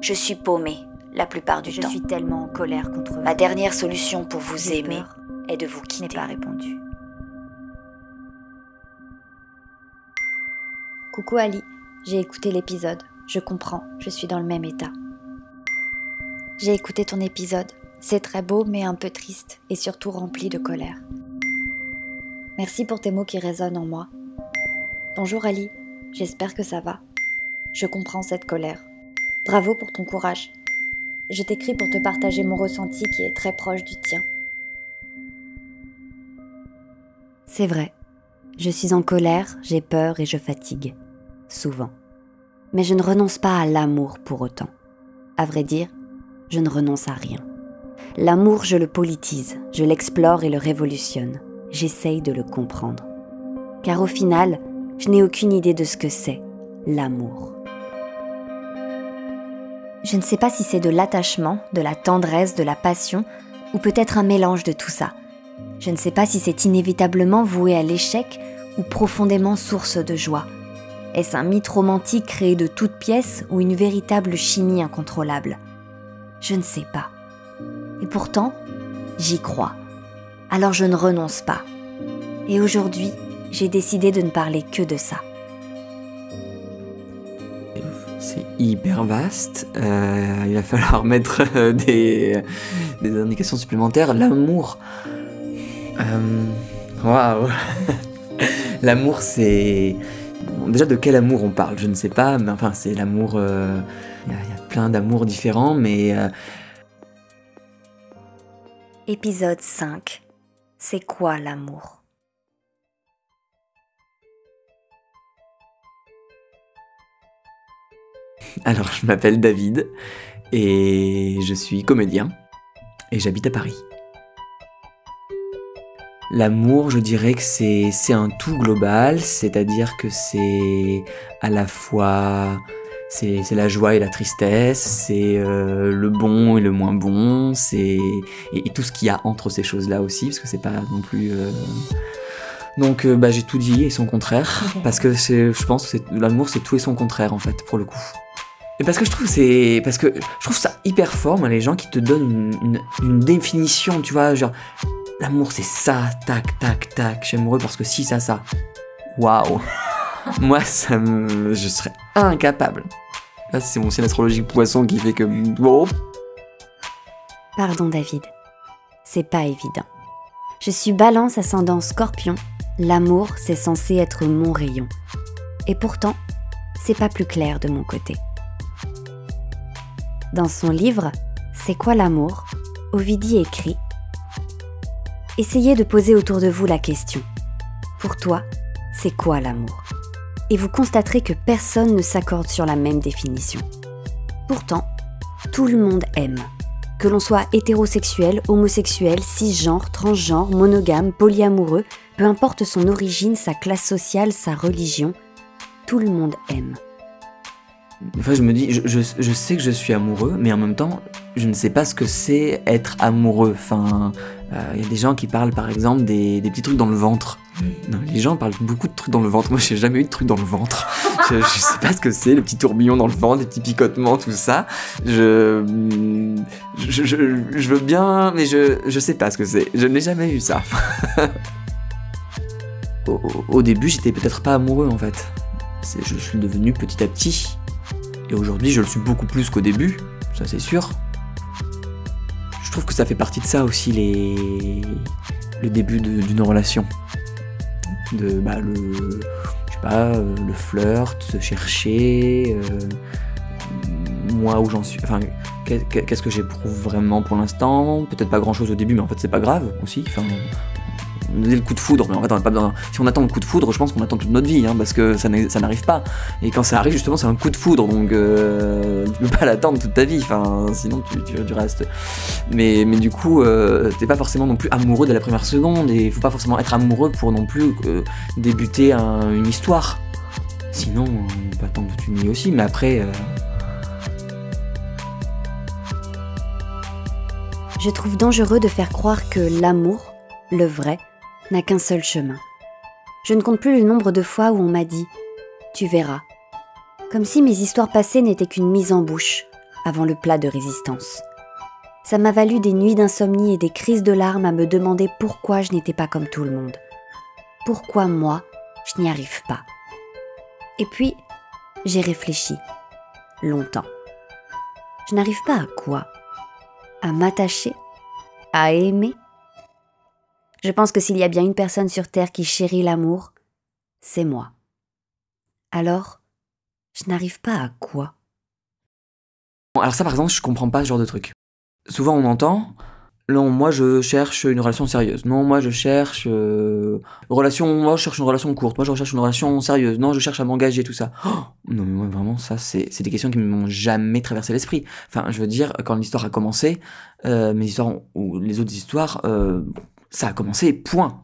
Je suis paumée la plupart du Je temps. suis tellement en colère contre eux. Ma dernière solution pour vous aimer est de vous Je quitter. pas répondu. Coucou Ali, j'ai écouté l'épisode. Je comprends, je suis dans le même état. J'ai écouté ton épisode. C'est très beau mais un peu triste et surtout rempli de colère. Merci pour tes mots qui résonnent en moi. Bonjour Ali, j'espère que ça va. Je comprends cette colère. Bravo pour ton courage. Je t'écris pour te partager mon ressenti qui est très proche du tien. C'est vrai. Je suis en colère, j'ai peur et je fatigue. Souvent. Mais je ne renonce pas à l'amour pour autant. À vrai dire, je ne renonce à rien. L'amour, je le politise, je l'explore et le révolutionne. J'essaye de le comprendre. Car au final, je n'ai aucune idée de ce que c'est, l'amour. Je ne sais pas si c'est de l'attachement, de la tendresse, de la passion, ou peut-être un mélange de tout ça. Je ne sais pas si c'est inévitablement voué à l'échec ou profondément source de joie. Est-ce un mythe romantique créé de toutes pièces ou une véritable chimie incontrôlable? Je ne sais pas. Et pourtant, j'y crois. Alors je ne renonce pas. Et aujourd'hui, j'ai décidé de ne parler que de ça. C'est hyper vaste. Euh, il va falloir mettre euh, des, indications supplémentaires. L'amour. Euh, Waouh. L'amour, c'est. Déjà, de quel amour on parle? Je ne sais pas, mais enfin, c'est l'amour. Il y, y a plein d'amours différents, mais. Épisode 5. C'est quoi l'amour? Alors, je m'appelle David et je suis comédien et j'habite à Paris. L'amour, je dirais que c'est c'est un tout global, c'est-à-dire que c'est à la fois c'est c'est la joie et la tristesse, c'est euh, le bon et le moins bon, c'est et, et tout ce qu'il y a entre ces choses-là aussi, parce que c'est pas non plus. euh, Donc euh, bah, j'ai tout dit et son contraire, parce que c'est, je pense que c'est- l'amour c'est tout et son contraire en fait pour le coup. Et parce que je trouve c'est parce que je trouve ça hyper fort moi les gens qui te donnent une, une- une définition tu vois genre l'amour c'est ça tac tac tac je suis amoureux parce que si ça ça waouh moi ça me je serais incapable là c'est mon signe astrologique poisson qui fait que oh, Pardon David. C'est pas évident. Je suis balance ascendant scorpion. L'amour, c'est censé être mon rayon. Et pourtant, c'est pas plus clair de mon côté. Dans son livre C'est quoi l'amour? Ovidie écrit Essayez de poser autour de vous la question. Pour toi, c'est quoi l'amour? Et vous constaterez que personne ne s'accorde sur la même définition. Pourtant, tout le monde aime. Que l'on soit hétérosexuel, homosexuel, cisgenre, transgenre, monogame, polyamoureux, peu importe son origine, sa classe sociale, sa religion, tout le monde aime. Des fois, je me dis, je, je- je sais que je suis amoureux, mais en même temps, je ne sais pas ce que c'est être amoureux. Enfin, euh, il y a des gens qui parlent, par exemple, des, des petits trucs dans le ventre. Non, les gens parlent beaucoup de trucs dans le ventre. Moi, j'ai jamais eu de trucs dans le ventre. je, je sais pas ce que c'est, les petits tourbillons dans le ventre, les petits picotements, tout ça. Je, je, je, je veux bien, mais je, je sais pas ce que c'est. Je n'ai jamais eu ça. au, au- début, j'étais peut-être pas amoureux, en fait. Je suis devenu petit à petit. Et aujourd'hui, je le suis beaucoup plus qu'au début, ça c'est sûr. Je trouve que ça fait partie de ça aussi, les... le début d'une relation. De, bah, le, je sais pas, euh, le flirt, se chercher, euh, moi où j'en suis, enfin, qu'est- qu'est-ce que j'éprouve vraiment pour l'instant? Peut-être pas grand-chose au début, mais en fait c'est pas grave aussi. On a le coup de foudre, mais en fait on n'a pas besoin. Si on attend le coup de foudre, je pense qu'on attend toute notre vie, hein, parce que ça n'arrive pas. Et quand ça arrive, justement, c'est un coup de foudre, donc euh, tu peux pas l'attendre toute ta vie, sinon tu, tu, tu restes. Mais, mais du coup, euh, t'es pas forcément non plus amoureux dès la première seconde, et faut pas forcément être amoureux pour non plus euh, débuter un- une histoire. Sinon, on peut attendre toute une vie aussi, mais après. euh, Je trouve dangereux de faire croire que l'amour, le vrai, n'a qu'un seul chemin. Je ne compte plus le nombre de fois où on m'a dit ⁇ Tu verras ⁇ comme si mes histoires passées n'étaient qu'une mise en bouche, avant le plat de résistance. Ça m'a valu des nuits d'insomnie et des crises de larmes à me demander pourquoi je n'étais pas comme tout le monde. Pourquoi moi, je n'y arrive pas. Et puis, j'ai réfléchi. Longtemps. Je n'arrive pas à quoi? À m'attacher? À aimer? Je pense que s'il y a bien une personne sur Terre qui chérit l'amour, c'est moi. Alors, je n'arrive pas à quoi? Alors ça par exemple, je comprends pas ce genre de truc. Souvent on entend, non, moi je cherche une relation sérieuse. Non, moi je cherche euh, relation. Moi je cherche une relation courte. Moi je recherche une relation sérieuse. Non, je cherche à m'engager tout ça. Oh non, mais vraiment ça c'est des questions qui ne m'ont jamais traversé l'esprit. Enfin, je veux dire quand l'histoire a commencé, euh, mes histoires ou les autres histoires, euh, ça a commencé. Point.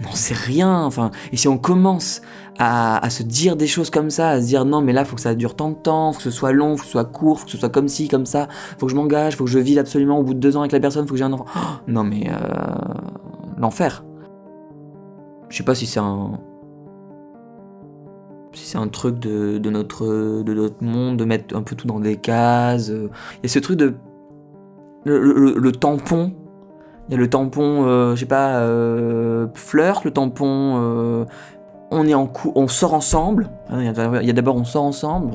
Non, c'est rien. Enfin, et si on commence à, se dire des choses comme ça, à se dire non, mais là, faut que ça dure tant de temps, faut que ce soit long, faut que ce soit court, faut que ce soit comme ci, comme ça, faut que je m'engage, faut que je vive absolument au bout de deux ans avec la personne, faut que j'ai un enfant. Oh, non, mais euh, l'enfer. Je sais pas si c'est un. Si c'est un truc de, notre, de notre monde, de mettre un peu tout dans des cases. Il y a ce truc de. Le tampon il y a le tampon, euh, je sais pas, euh, flirt, le tampon, euh, on est en cou on sort ensemble. Il y a d'abord on sort ensemble,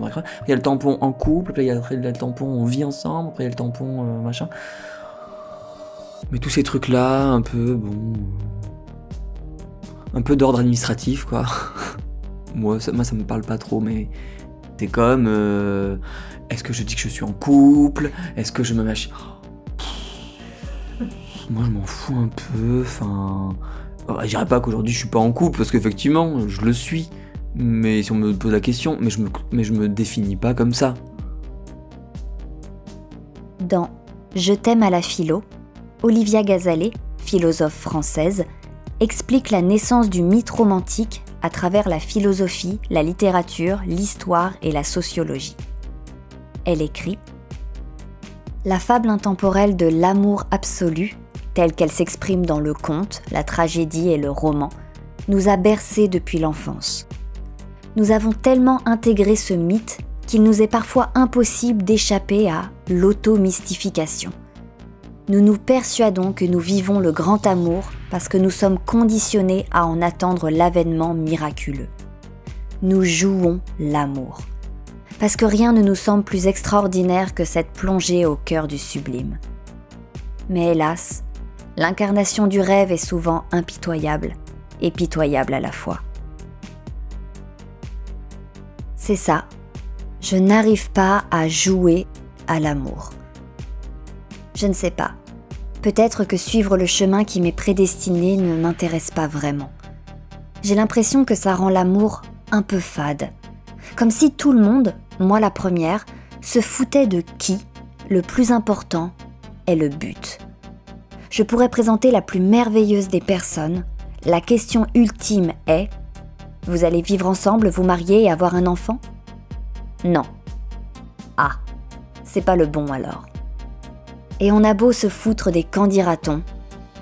il y a le tampon en couple, puis il y a le tampon on vit ensemble, après il y a le tampon machin. Mais tous ces trucs là, un peu bon, un peu d'ordre administratif quoi. moi, ça, moi ça me parle pas trop, mais c'est comme, est-ce que je dis que je suis en couple, est-ce que je me mâche? Moi je m'en fous un peu, enfin... Je dirais pas qu'aujourd'hui je suis pas en couple, parce qu'effectivement, je le suis. Mais si on me pose la question, mais je me, mais je me définis pas comme ça. Dans Je t'aime à la philo, Olivia Gazalet, philosophe française, explique la naissance du mythe romantique à travers la philosophie, la littérature, l'histoire et la sociologie. Elle écrit La fable intemporelle de l'amour absolu telle qu'elle s'exprime dans le conte, la tragédie et le roman, nous a bercés depuis l'enfance. Nous avons tellement intégré ce mythe qu'il nous est parfois impossible d'échapper à l'auto-mystification. Nous nous persuadons que nous vivons le grand amour parce que nous sommes conditionnés à en attendre l'avènement miraculeux. Nous jouons l'amour. Parce que rien ne nous semble plus extraordinaire que cette plongée au cœur du sublime. Mais hélas, L'incarnation du rêve est souvent impitoyable et pitoyable à la fois. C'est ça, je n'arrive pas à jouer à l'amour. Je ne sais pas. Peut-être que suivre le chemin qui m'est prédestiné ne m'intéresse pas vraiment. J'ai l'impression que ça rend l'amour un peu fade. Comme si tout le monde, moi la première, se foutait de qui, le plus important, est le but je pourrais présenter la plus merveilleuse des personnes. La question ultime est Vous allez vivre ensemble, vous marier et avoir un enfant? Non. Ah, c'est pas le bon alors. Et on a beau se foutre des candidatons,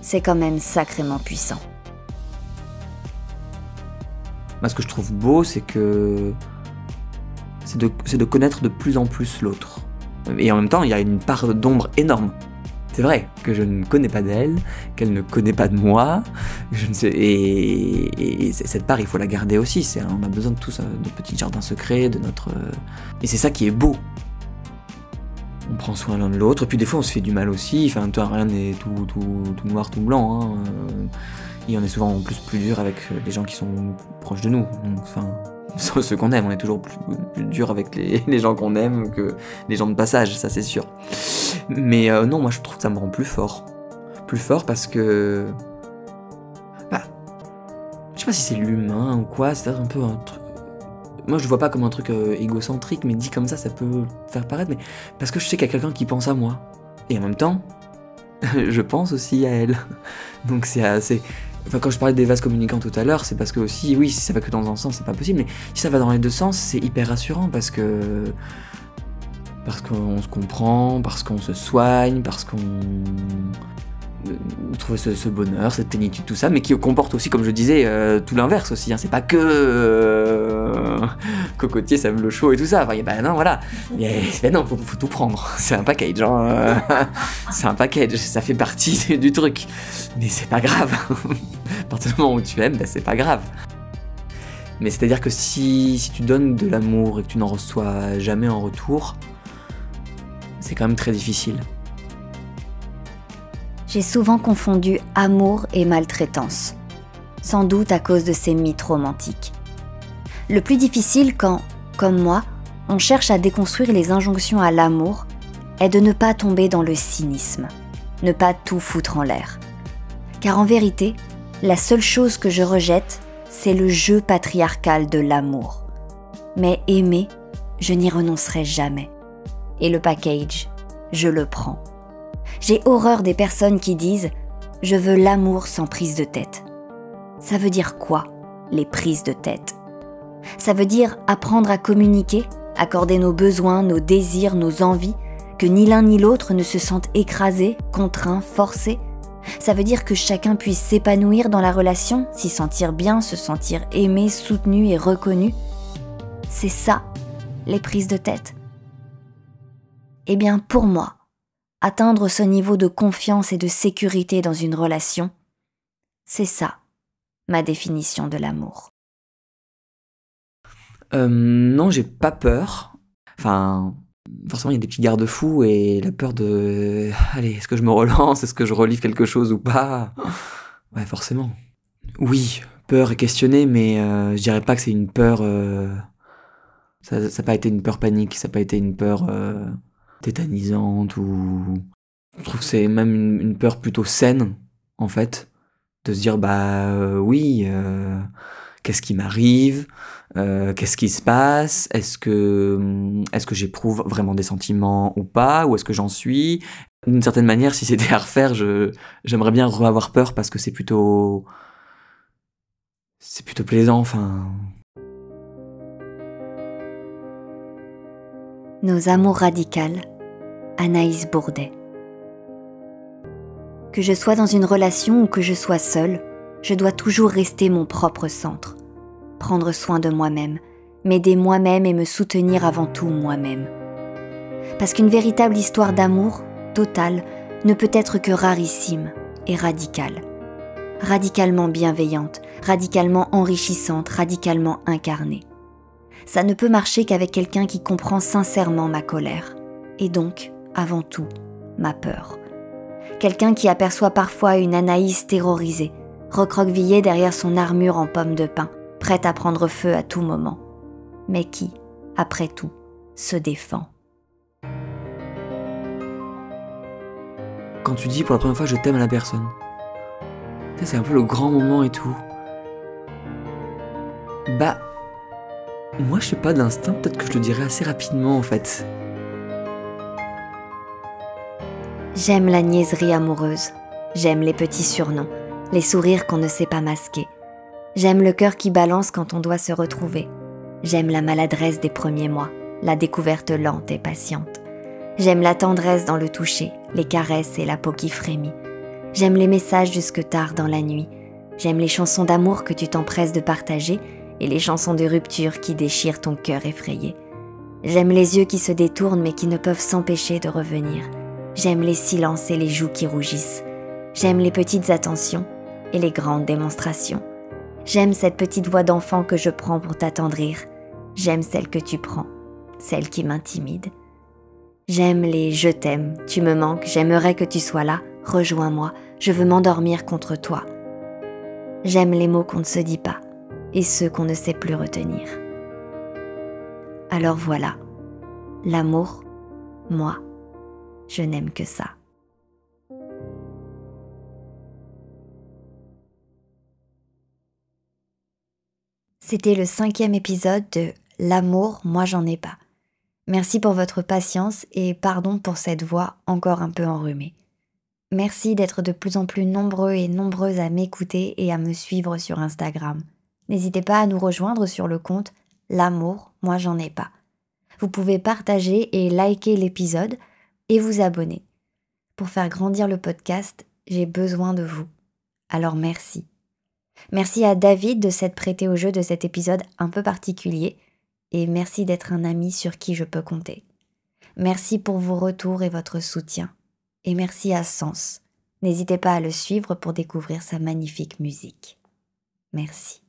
c'est quand même sacrément puissant. Moi, ce que je trouve beau, c'est que. C'est de, de connaître de plus en plus l'autre. Et en même temps, il y a une part d'ombre énorme c'est vrai que je ne connais pas d'elle, qu'elle ne connaît pas de moi. Je ne sais, et, cette part, il faut la garder aussi. on a besoin de tout ça, de petits jardins secrets, de notre. Et c'est ça qui est beau. On prend soin l'un de l'autre, puis des fois on se fait du mal aussi. Enfin, toi, rien n'est tout, tout, noir, tout blanc. Hein. Et on est souvent en plus plus dur avec les gens qui sont proches de nous. ceux qu'on aime. On est toujours plus, dur avec les, gens qu'on aime que les gens de passage, ça c'est sûr. Mais euh, non, moi je trouve que ça me rend plus fort. Plus fort parce que. Bah. Je sais pas si c'est l'humain ou quoi, c'est un peu un truc. Moi je le vois pas comme un truc euh, égocentrique, mais dit comme ça, ça peut faire paraître, mais parce que je sais qu'il y a quelqu'un qui pense à moi. Et en même temps, je pense aussi à elle. Donc c'est assez. Enfin, quand je parlais des vases communicants tout à l'heure, c'est parce que aussi, oui, si ça va que dans un sens, c'est pas possible, mais si ça va dans les deux sens, c'est hyper rassurant parce que. Parce qu'on se comprend, parce qu'on se soigne, parce qu'on. de trouver ce, bonheur, cette plénitude, tout ça, mais qui comporte aussi, comme je disais, euh, tout l'inverse aussi. Hein. C'est pas que euh, cocotier, ça le chaud et tout ça. Enfin, bah non, voilà. Mais, non, faut, faut tout prendre. C'est un package. Hein. c'est un package. Ça fait partie du truc. Mais c'est pas grave. À partir du moment où tu aimes, bah, c'est pas grave. Mais c'est-à-dire que si, si tu donnes de l'amour et que tu n'en reçois jamais en retour, c'est quand même très difficile. J'ai souvent confondu amour et maltraitance, sans doute à cause de ces mythes romantiques. Le plus difficile quand, comme moi, on cherche à déconstruire les injonctions à l'amour est de ne pas tomber dans le cynisme, ne pas tout foutre en l'air. Car en vérité, la seule chose que je rejette, c'est le jeu patriarcal de l'amour. Mais aimer, je n'y renoncerai jamais. Et le package, je le prends. J'ai horreur des personnes qui disent ⁇ Je veux l'amour sans prise de tête ⁇ Ça veut dire quoi, les prises de tête? Ça veut dire apprendre à communiquer, accorder nos besoins, nos désirs, nos envies, que ni l'un ni l'autre ne se sentent écrasés, contraints, forcés ça veut dire que chacun puisse s'épanouir dans la relation, s'y sentir bien, se sentir aimé, soutenu et reconnu. C'est ça, les prises de tête. Eh bien, pour moi, atteindre ce niveau de confiance et de sécurité dans une relation, c'est ça ma définition de l'amour. Euh, non, j'ai pas peur. Enfin, forcément, il y a des petits garde-fous et la peur de. Allez, est-ce que je me relance Est-ce que je relise quelque chose ou pas? Ouais, forcément. Oui, peur et questionner, mais euh, je dirais pas que c'est une peur. Euh, ça n'a pas été une peur panique, ça n'a pas été une peur tétanisante ou je trouve que c'est même une, peur plutôt saine en fait de se dire bah euh, oui euh, qu'est-ce qui m'arrive euh, qu'est-ce qui se passe est-ce que est-ce que j'éprouve vraiment des sentiments ou pas ou est-ce que j'en suis? D'une certaine manière si c'était à refaire j'aimerais bien avoir peur parce que c'est plutôt c'est plutôt plaisant enfin nos amours radicales Anaïs Bourdet. Que je sois dans une relation ou que je sois seule, je dois toujours rester mon propre centre, prendre soin de moi-même, m'aider moi-même et me soutenir avant tout moi-même. Parce qu'une véritable histoire d'amour, totale, ne peut être que rarissime et radicale. Radicalement bienveillante, radicalement enrichissante, radicalement incarnée. Ça ne peut marcher qu'avec quelqu'un qui comprend sincèrement ma colère, et donc avant tout ma peur. Quelqu'un qui aperçoit parfois une Anaïs terrorisée, recroquevillée derrière son armure en pomme de pin, prête à prendre feu à tout moment, mais qui, après tout, se défend? Quand tu dis pour la première fois je t'aime à la personne, c'est un peu le grand moment et tout. Bah, moi je sais pas d'instinct, peut-être que je le dirais assez rapidement en fait. J'aime la niaiserie amoureuse. J'aime les petits surnoms, les sourires qu'on ne sait pas masquer. J'aime le cœur qui balance quand on doit se retrouver. J'aime la maladresse des premiers mois, la découverte lente et patiente. J'aime la tendresse dans le toucher, les caresses et la peau qui frémit. J'aime les messages jusque tard dans la nuit. J'aime les chansons d'amour que tu t'empresses de partager et les chansons de rupture qui déchirent ton cœur effrayé. J'aime les yeux qui se détournent mais qui ne peuvent s'empêcher de revenir. J'aime les silences et les joues qui rougissent. J'aime les petites attentions et les grandes démonstrations. J'aime cette petite voix d'enfant que je prends pour t'attendrir. J'aime celle que tu prends, celle qui m'intimide. J'aime les je t'aime, tu me manques, j'aimerais que tu sois là, rejoins-moi, je veux m'endormir contre toi. J'aime les mots qu'on ne se dit pas et ceux qu'on ne sait plus retenir. Alors voilà, l'amour, moi, je n'aime que ça. C'était le cinquième épisode de L'amour, moi j'en ai pas. Merci pour votre patience et pardon pour cette voix encore un peu enrhumée. Merci d'être de plus en plus nombreux et nombreuses à m'écouter et à me suivre sur Instagram. N'hésitez pas à nous rejoindre sur le compte L'amour, moi j'en ai pas. Vous pouvez partager et liker l'épisode et vous abonner. Pour faire grandir le podcast j'ai besoin de vous. Alors merci. Merci à David de s'être prêté au jeu de cet épisode un peu particulier et merci d'être un ami sur qui je peux compter. Merci pour vos retours et votre soutien. Et merci à Sens. N'hésitez pas à le suivre pour découvrir sa magnifique musique. Merci.